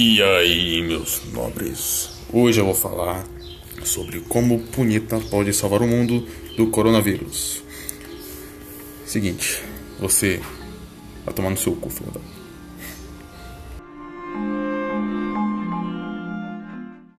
E aí, meus nobres? Hoje eu vou falar sobre como punheta pode salvar o mundo do coronavírus. Seguinte, você vai tomar no seu cu, filho da.